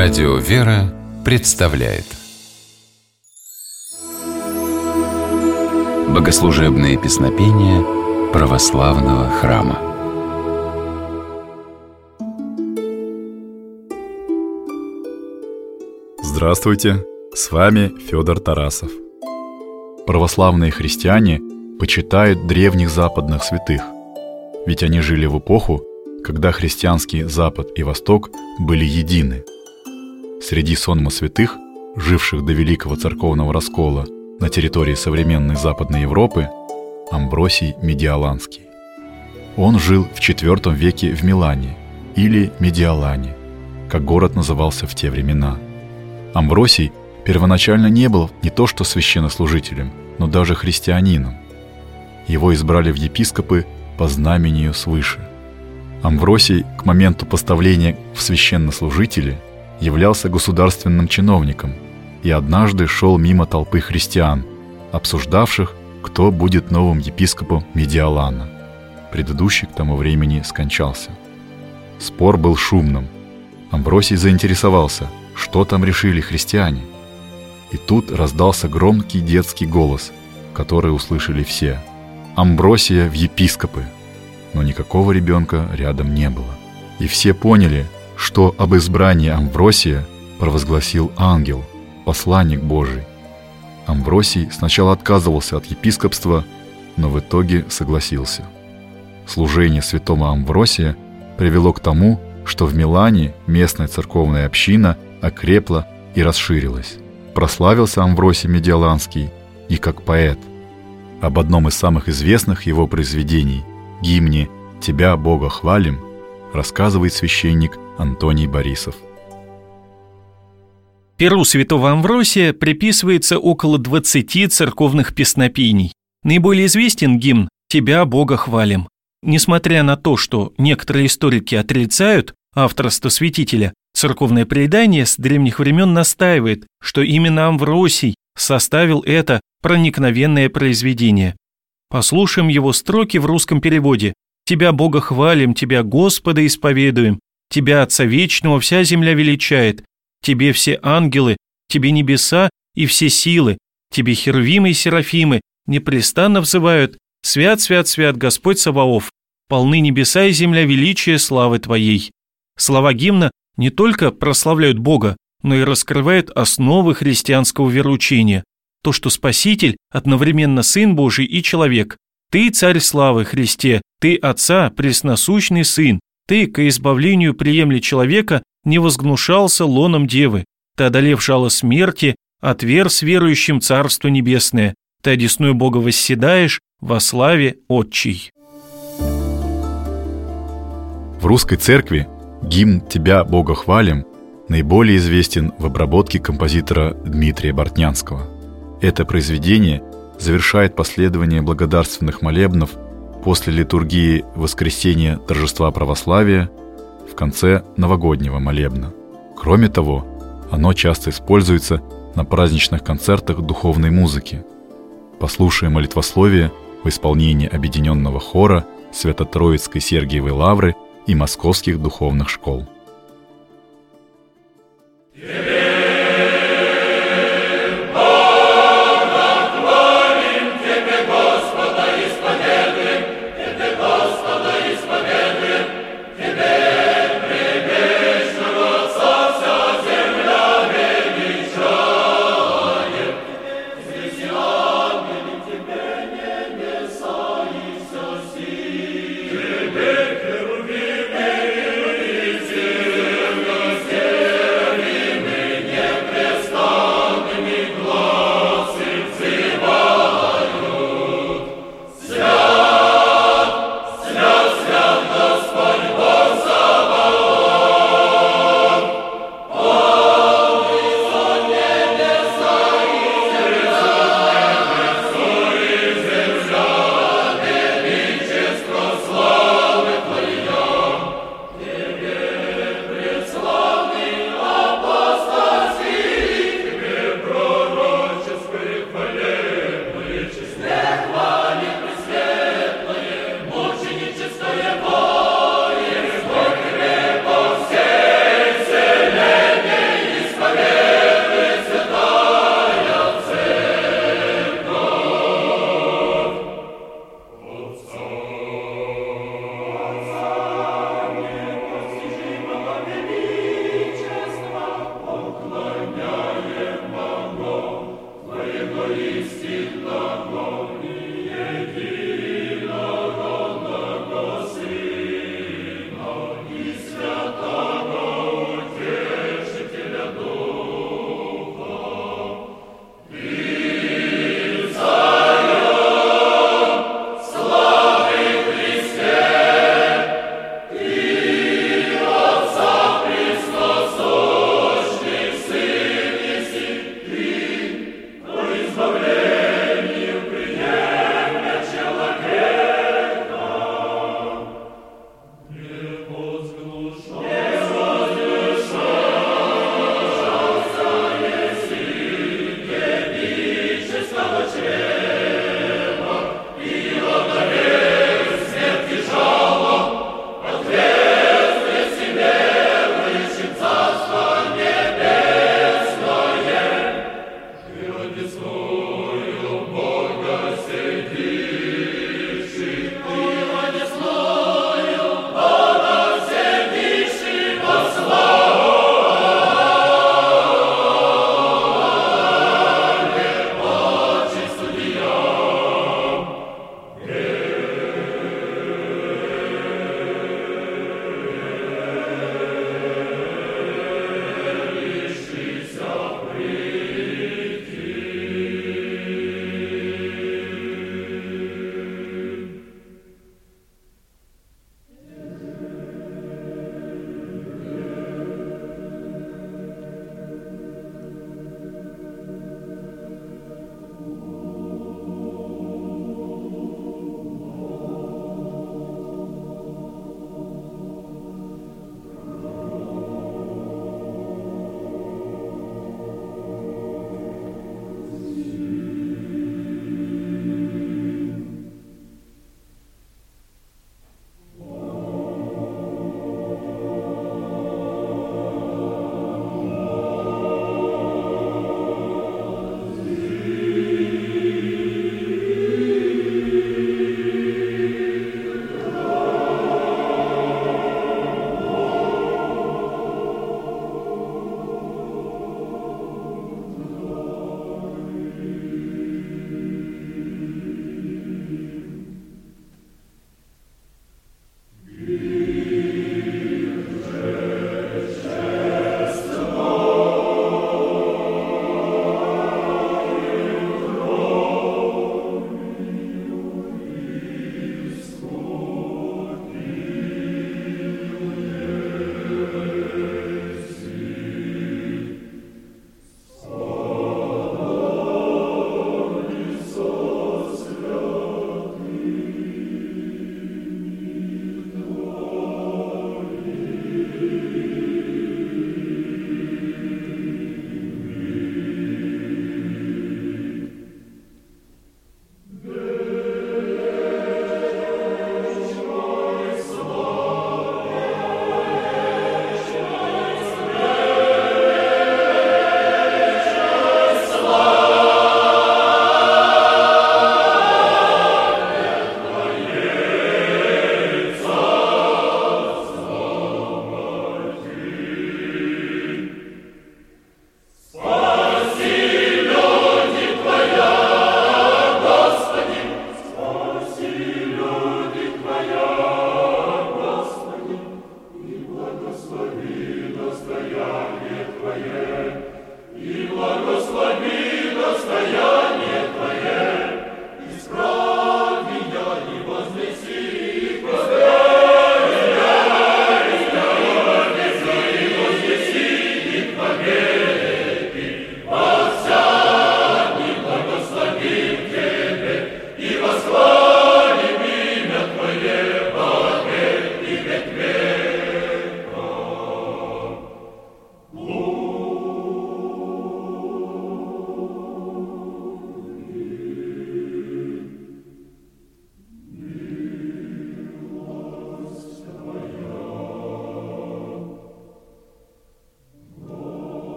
Радио «Вера» представляет. Богослужебные песнопения православного храма. Здравствуйте, с вами Федор Тарасов. Православные христиане почитают древних западных святых, ведь они жили в эпоху, когда христианский Запад и Восток были едины – Среди сонма святых, живших до Великого Церковного Раскола на территории современной Западной Европы, Амбросий Медиаланский. Он жил в IV веке в Милане или Медиалане, как город назывался в те времена. Амбросий первоначально не был не то что священнослужителем, но даже христианином. Его избрали в епископы по знамению свыше. Амвросий к моменту поставления в священнослужители являлся государственным чиновником и однажды шел мимо толпы христиан, обсуждавших, кто будет новым епископом Медиалана. Предыдущий к тому времени скончался. Спор был шумным. Амбросий заинтересовался, что там решили христиане. И тут раздался громкий детский голос, который услышали все. Амбросия в епископы. Но никакого ребенка рядом не было. И все поняли, что об избрании Амвросия провозгласил ангел, посланник Божий. Амвросий сначала отказывался от епископства, но в итоге согласился. Служение святого Амвросия привело к тому, что в Милане местная церковная община окрепла и расширилась. Прославился Амвросий Медиаланский и как поэт. Об одном из самых известных его произведений, гимне «Тебя, Бога, хвалим», рассказывает священник Антоний Борисов. Перу святого Амвросия приписывается около 20 церковных песнопений. Наиболее известен гимн «Тебя, Бога, хвалим». Несмотря на то, что некоторые историки отрицают авторство святителя, церковное предание с древних времен настаивает, что именно Амвросий составил это проникновенное произведение. Послушаем его строки в русском переводе. «Тебя, Бога, хвалим, Тебя, Господа, исповедуем, Тебя, Отца Вечного, вся земля величает, Тебе все ангелы, Тебе небеса и все силы, Тебе херувимы и серафимы непрестанно взывают. «Свят, свят, свят, Господь Саваоф, полны небеса и земля величия славы Твоей». Слова гимна не только прославляют Бога, но и раскрывают основы христианского вероучения, то, что Спаситель одновременно Сын Божий и человек. Ты, Царь Славы, Христе, Ты, Отца, пресносущный Сын, ты, к избавлению приемли человека, не возгнушался лоном девы. Ты, одолев жало смерти, отверз верующим Царство Небесное. Ты одесную Бога восседаешь во славе Отчий. В русской церкви гимн «Тебя, Бога, хвалим» наиболее известен в обработке композитора Дмитрия Бортнянского. Это произведение завершает последование благодарственных молебнов – после литургии воскресения торжества православия в конце новогоднего молебна. Кроме того, оно часто используется на праздничных концертах духовной музыки. Послушаем молитвословие в исполнении объединенного хора Свято-Троицкой Сергиевой Лавры и московских духовных школ.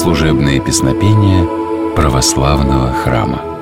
Богослужебные песнопения православного храма.